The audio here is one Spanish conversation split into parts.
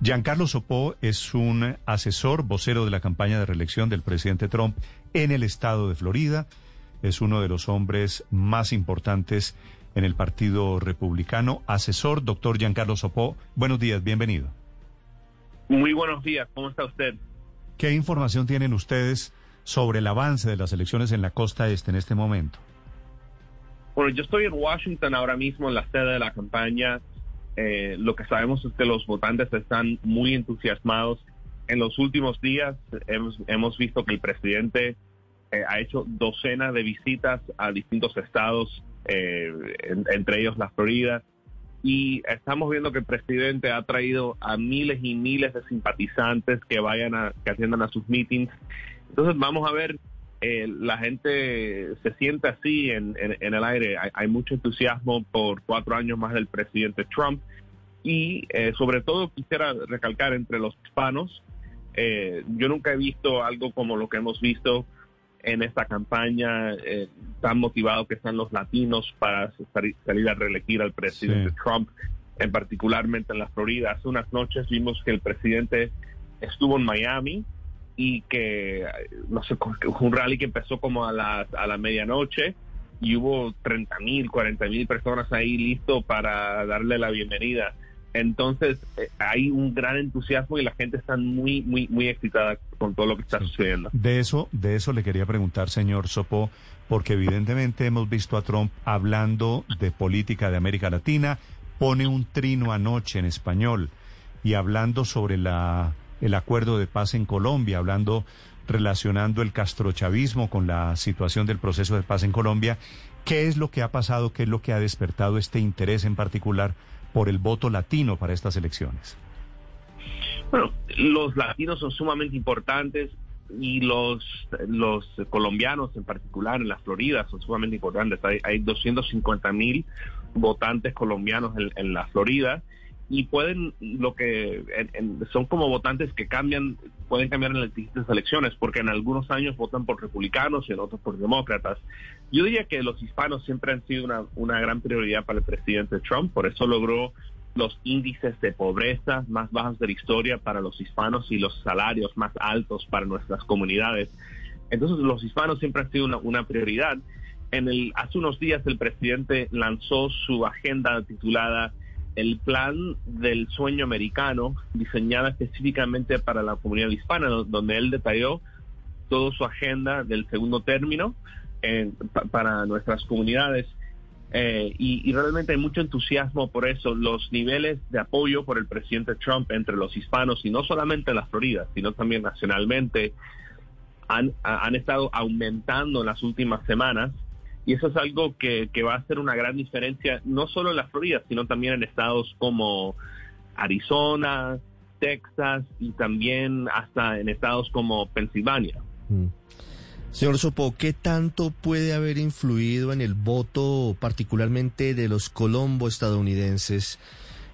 Giancarlo Sopó es un asesor, vocero de la campaña de reelección del presidente Trump en el estado de Florida. Es uno de los hombres más importantes en el Partido Republicano. Asesor, doctor Giancarlo Sopó, buenos días, bienvenido. Muy buenos días, ¿cómo está usted? ¿Qué información tienen ustedes sobre el avance de las elecciones en la costa este en este momento? Bueno, yo estoy en Washington ahora mismo en la sede de la campaña. Eh, lo que sabemos es que los votantes están muy entusiasmados. En los últimos días hemos, visto que el presidente eh, ha hecho docenas de visitas a distintos estados, eh, entre ellos la Florida, y estamos viendo que el presidente ha traído a miles y miles de simpatizantes que vayan a, que atiendan a sus meetings. Entonces vamos a ver eh, la gente se siente así en, el aire. Hay, mucho entusiasmo por cuatro años más del presidente Trump y eh, sobre todo quisiera recalcar entre los hispanos, eh, yo nunca he visto algo como lo que hemos visto en esta campaña tan motivado que están los latinos para salir a reelegir al presidente Trump, en particularmente en la Florida. Hace unas noches vimos que el presidente estuvo en Miami y que, no sé, un rally que empezó como a la, a la medianoche y hubo 30 mil, 40 mil personas ahí listo para darle la bienvenida. Entonces eh, hay un gran entusiasmo y la gente está muy, muy, muy excitada con todo lo que está sucediendo. De eso, de eso le quería preguntar, señor Sopo, porque evidentemente hemos visto a Trump hablando de política de América Latina, pone un trino anoche en español y hablando sobre la el acuerdo de paz en Colombia, hablando, relacionando el castrochavismo con la situación del proceso de paz en Colombia. ¿Qué es lo que ha pasado? ¿Qué es lo que ha despertado este interés en particular por el voto latino para estas elecciones? Bueno, los latinos son sumamente importantes y los, los colombianos en particular en la Florida son sumamente importantes. Hay, hay 250 mil votantes colombianos en, en la Florida y pueden lo que son como votantes que cambian pueden cambiar en las distintas elecciones porque en algunos años votan por republicanos y en otros por demócratas. Yo diría que los hispanos siempre han sido una, una gran prioridad para el presidente Trump por eso logró los índices de pobreza más bajos de la historia para los hispanos y los salarios más altos para nuestras comunidades. Entonces los hispanos siempre han sido una, una prioridad. En el hace unos días el presidente lanzó su agenda titulada el plan del sueño americano, diseñada específicamente para la comunidad hispana, donde él detalló toda su agenda del segundo término para nuestras comunidades. Eh, y, realmente hay mucho entusiasmo por eso. Los niveles de apoyo por el presidente Trump entre los hispanos, y no solamente en la Florida, sino también nacionalmente, han, han estado aumentando en las últimas semanas. Y eso es algo que, va a hacer una gran diferencia, no solo en la Florida, sino también en estados como Arizona, Texas y también hasta en estados como Pensilvania. Mm. Señor Sopo, ¿qué tanto puede haber influido en el voto particularmente de los colombo estadounidenses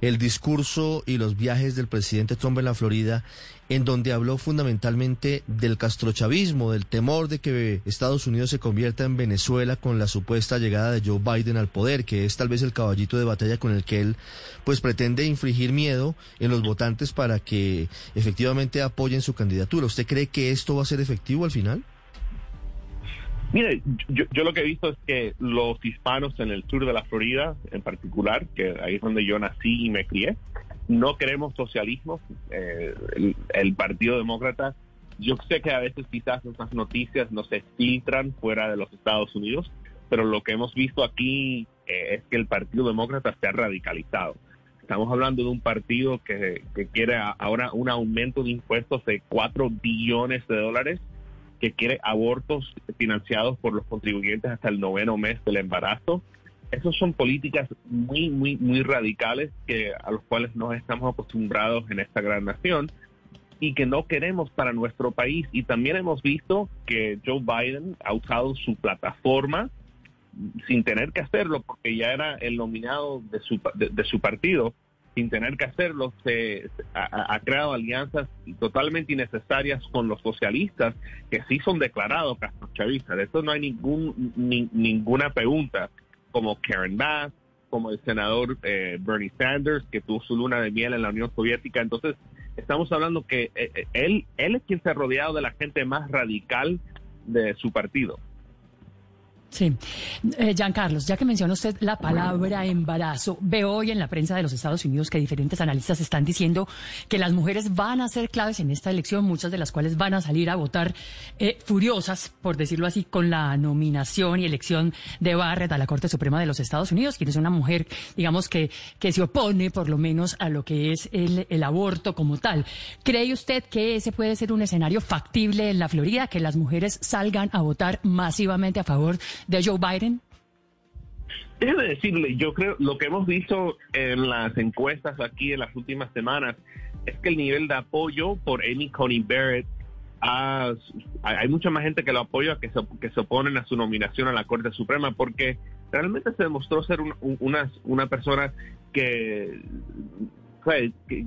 el discurso y los viajes del presidente Trump en la Florida, en donde habló fundamentalmente del castrochavismo, del temor de que Estados Unidos se convierta en Venezuela con la supuesta llegada de Joe Biden al poder, que es tal vez el caballito de batalla con el que él pues pretende infligir miedo en los votantes para que efectivamente apoyen su candidatura. ¿Usted cree que esto va a ser efectivo al final? Mire, yo, lo que he visto es que los hispanos en el sur de la Florida, en particular, que ahí es donde yo nací y me crié, no queremos socialismo. Eh, el, Partido Demócrata, yo sé que a veces quizás esas noticias no se filtran fuera de los Estados Unidos, pero lo que hemos visto aquí eh, es que el Partido Demócrata se ha radicalizado. Estamos hablando de un partido que, que quiere ahora un aumento de impuestos de 4 billones de dólares que quiere abortos financiados por los contribuyentes hasta el noveno mes del embarazo. Esas son políticas muy, muy, muy radicales que, a los cuales no estamos acostumbrados en esta gran nación y que no queremos para nuestro país. Y también hemos visto que Joe Biden ha usado su plataforma sin tener que hacerlo, porque ya era el nominado de su, de su partido, sin tener que hacerlo, se, ha, creado alianzas totalmente innecesarias con los socialistas, que sí son declarados castrochavistas. De esto no hay ningún, ninguna pregunta, como Karen Bass, como el senador eh, Bernie Sanders, que tuvo su luna de miel en la Unión Soviética. Entonces, estamos hablando que eh, eh, él, él es quien se ha rodeado de la gente más radical de su partido. Sí. Eh, Carlos, ya que menciona usted la palabra embarazo, veo hoy en la prensa de los Estados Unidos que diferentes analistas están diciendo que las mujeres van a ser claves en esta elección, muchas de las cuales van a salir a votar eh, furiosas, por decirlo así, con la nominación y elección de Barrett a la Corte Suprema de los Estados Unidos, quien es una mujer, digamos, que, que se opone por lo menos a lo que es el, el aborto como tal. ¿Cree usted que ese puede ser un escenario factible en la Florida, que las mujeres salgan a votar masivamente a favor de Joe Biden? Déjeme decirle, yo creo lo que hemos visto en las encuestas aquí en las últimas semanas es que el nivel de apoyo por Amy Coney Barrett hay mucha más gente que lo apoya que se, que se oponen a su nominación a la Corte Suprema porque realmente se demostró ser una, una persona que, que,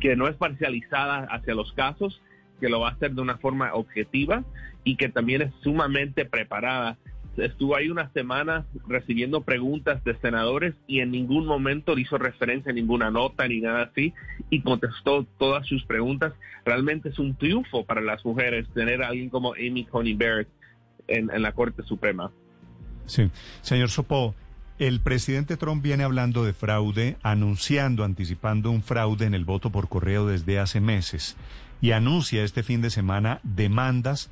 que no es parcializada hacia los casos, que lo va a hacer de una forma objetiva y que también es sumamente preparada. Estuvo ahí una semana recibiendo preguntas de senadores y en ningún momento hizo referencia a ninguna nota ni nada así y contestó todas sus preguntas. Realmente es un triunfo para las mujeres tener a alguien como Amy Coney Barrett en, en la Corte Suprema. Sí, señor Sopo, el presidente Trump viene hablando de fraude, anunciando, anticipando un fraude en el voto por correo desde hace meses y anuncia este fin de semana demandas.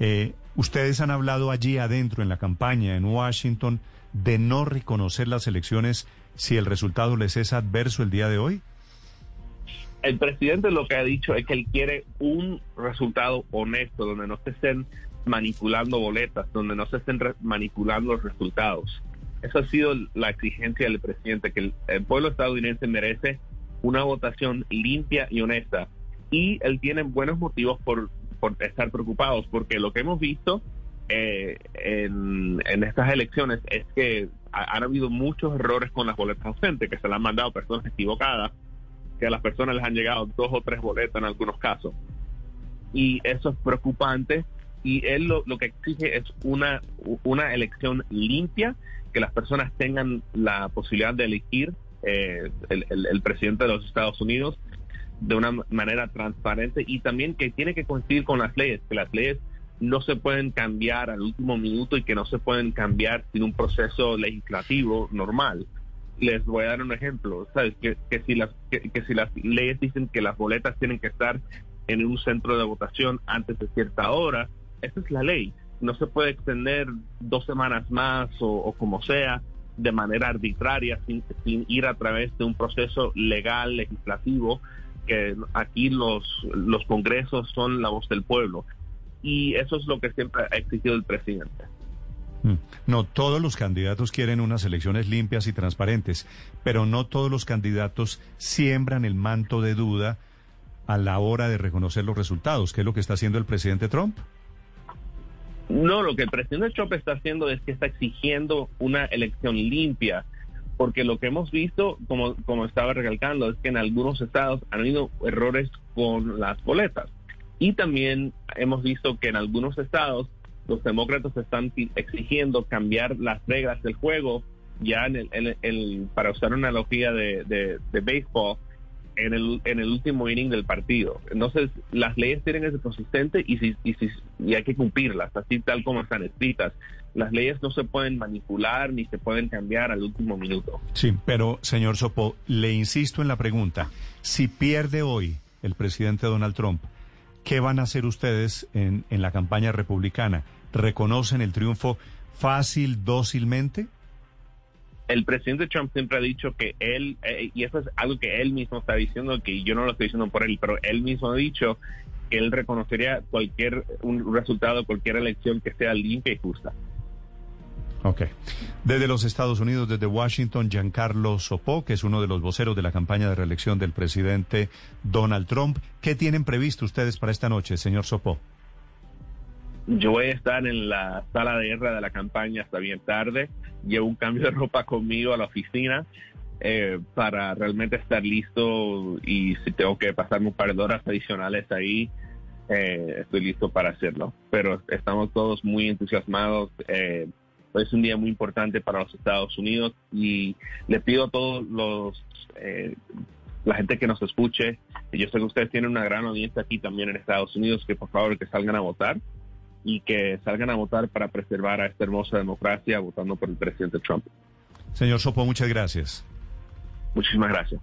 Eh, ustedes han hablado allí adentro en la campaña en Washington de no reconocer las elecciones si el resultado les es adverso el día de hoy. El presidente lo que ha dicho es que él quiere un resultado honesto, donde no se estén manipulando boletas, donde no se estén manipulando los resultados. Esa ha sido la exigencia del presidente, que el pueblo estadounidense merece una votación limpia y honesta y él tiene buenos motivos por, estar preocupados, porque lo que hemos visto eh, en, estas elecciones es que han habido muchos errores con las boletas ausentes, que se le han mandado personas equivocadas, que a las personas les han llegado dos o tres boletas en algunos casos. Y eso es preocupante y él lo, que exige es una, una elección limpia, que las personas tengan la posibilidad de elegir eh, el presidente de los Estados Unidos de una manera transparente y también que tiene que coincidir con las leyes, que las leyes no se pueden cambiar al último minuto y que no se pueden cambiar sin un proceso legislativo normal. Les voy a dar un ejemplo, ¿sabes? Que, si las, que, si las leyes dicen que las boletas tienen que estar en un centro de votación antes de cierta hora, esa es la ley. No se puede extender dos semanas más o, o como sea de manera arbitraria sin, sin ir a través de un proceso legal, legislativo que aquí los, los congresos son la voz del pueblo. Y eso es lo que siempre ha exigido el presidente. Mm. No, todos los candidatos quieren unas elecciones limpias y transparentes, pero no todos los candidatos siembran el manto de duda a la hora de reconocer los resultados, que es lo que está haciendo el presidente Trump. No, lo que el presidente Trump está haciendo es que está exigiendo una elección limpia porque lo que hemos visto, como, como estaba recalcando, es que en algunos estados han habido errores con las boletas. Y también hemos visto que en algunos estados los demócratas están exigiendo cambiar las reglas del juego ya en el, para usar una analogía de, de, béisbol en el, en el último inning del partido. Entonces, las leyes tienen que ser consistentes y, si, y, si, y hay que cumplirlas, así tal como están escritas las leyes no se pueden manipular ni se pueden cambiar al último minuto. Sí, pero señor Sopo, le insisto en la pregunta. Si pierde hoy el presidente Donald Trump, ¿qué van a hacer ustedes en, en la campaña republicana? ¿Reconocen el triunfo fácil, dócilmente? El presidente Trump siempre ha dicho que él, eh, y eso es algo que él mismo está diciendo, que yo no lo estoy diciendo por él, pero él mismo ha dicho que él reconocería cualquier un resultado, cualquier elección que sea limpia y justa. Ok. Desde los Estados Unidos, desde Washington, Giancarlo Sopó, que es uno de los voceros de la campaña de reelección del presidente Donald Trump. ¿Qué tienen previsto ustedes para esta noche, señor Sopó? Yo voy a estar en la sala de guerra de la campaña hasta bien tarde. Llevo un cambio de ropa conmigo a la oficina eh, para realmente estar listo y si tengo que pasarme un par de horas adicionales ahí, eh, estoy listo para hacerlo. Pero estamos todos muy entusiasmados. Eh, es un día muy importante para los Estados Unidos y le pido a todos los eh, gente que nos escuche, yo sé que ustedes tienen una gran audiencia aquí también en Estados Unidos, que por favor que salgan a votar y que salgan a votar para preservar a esta hermosa democracia votando por el presidente Trump. Señor Sopo, muchas gracias. Muchísimas gracias.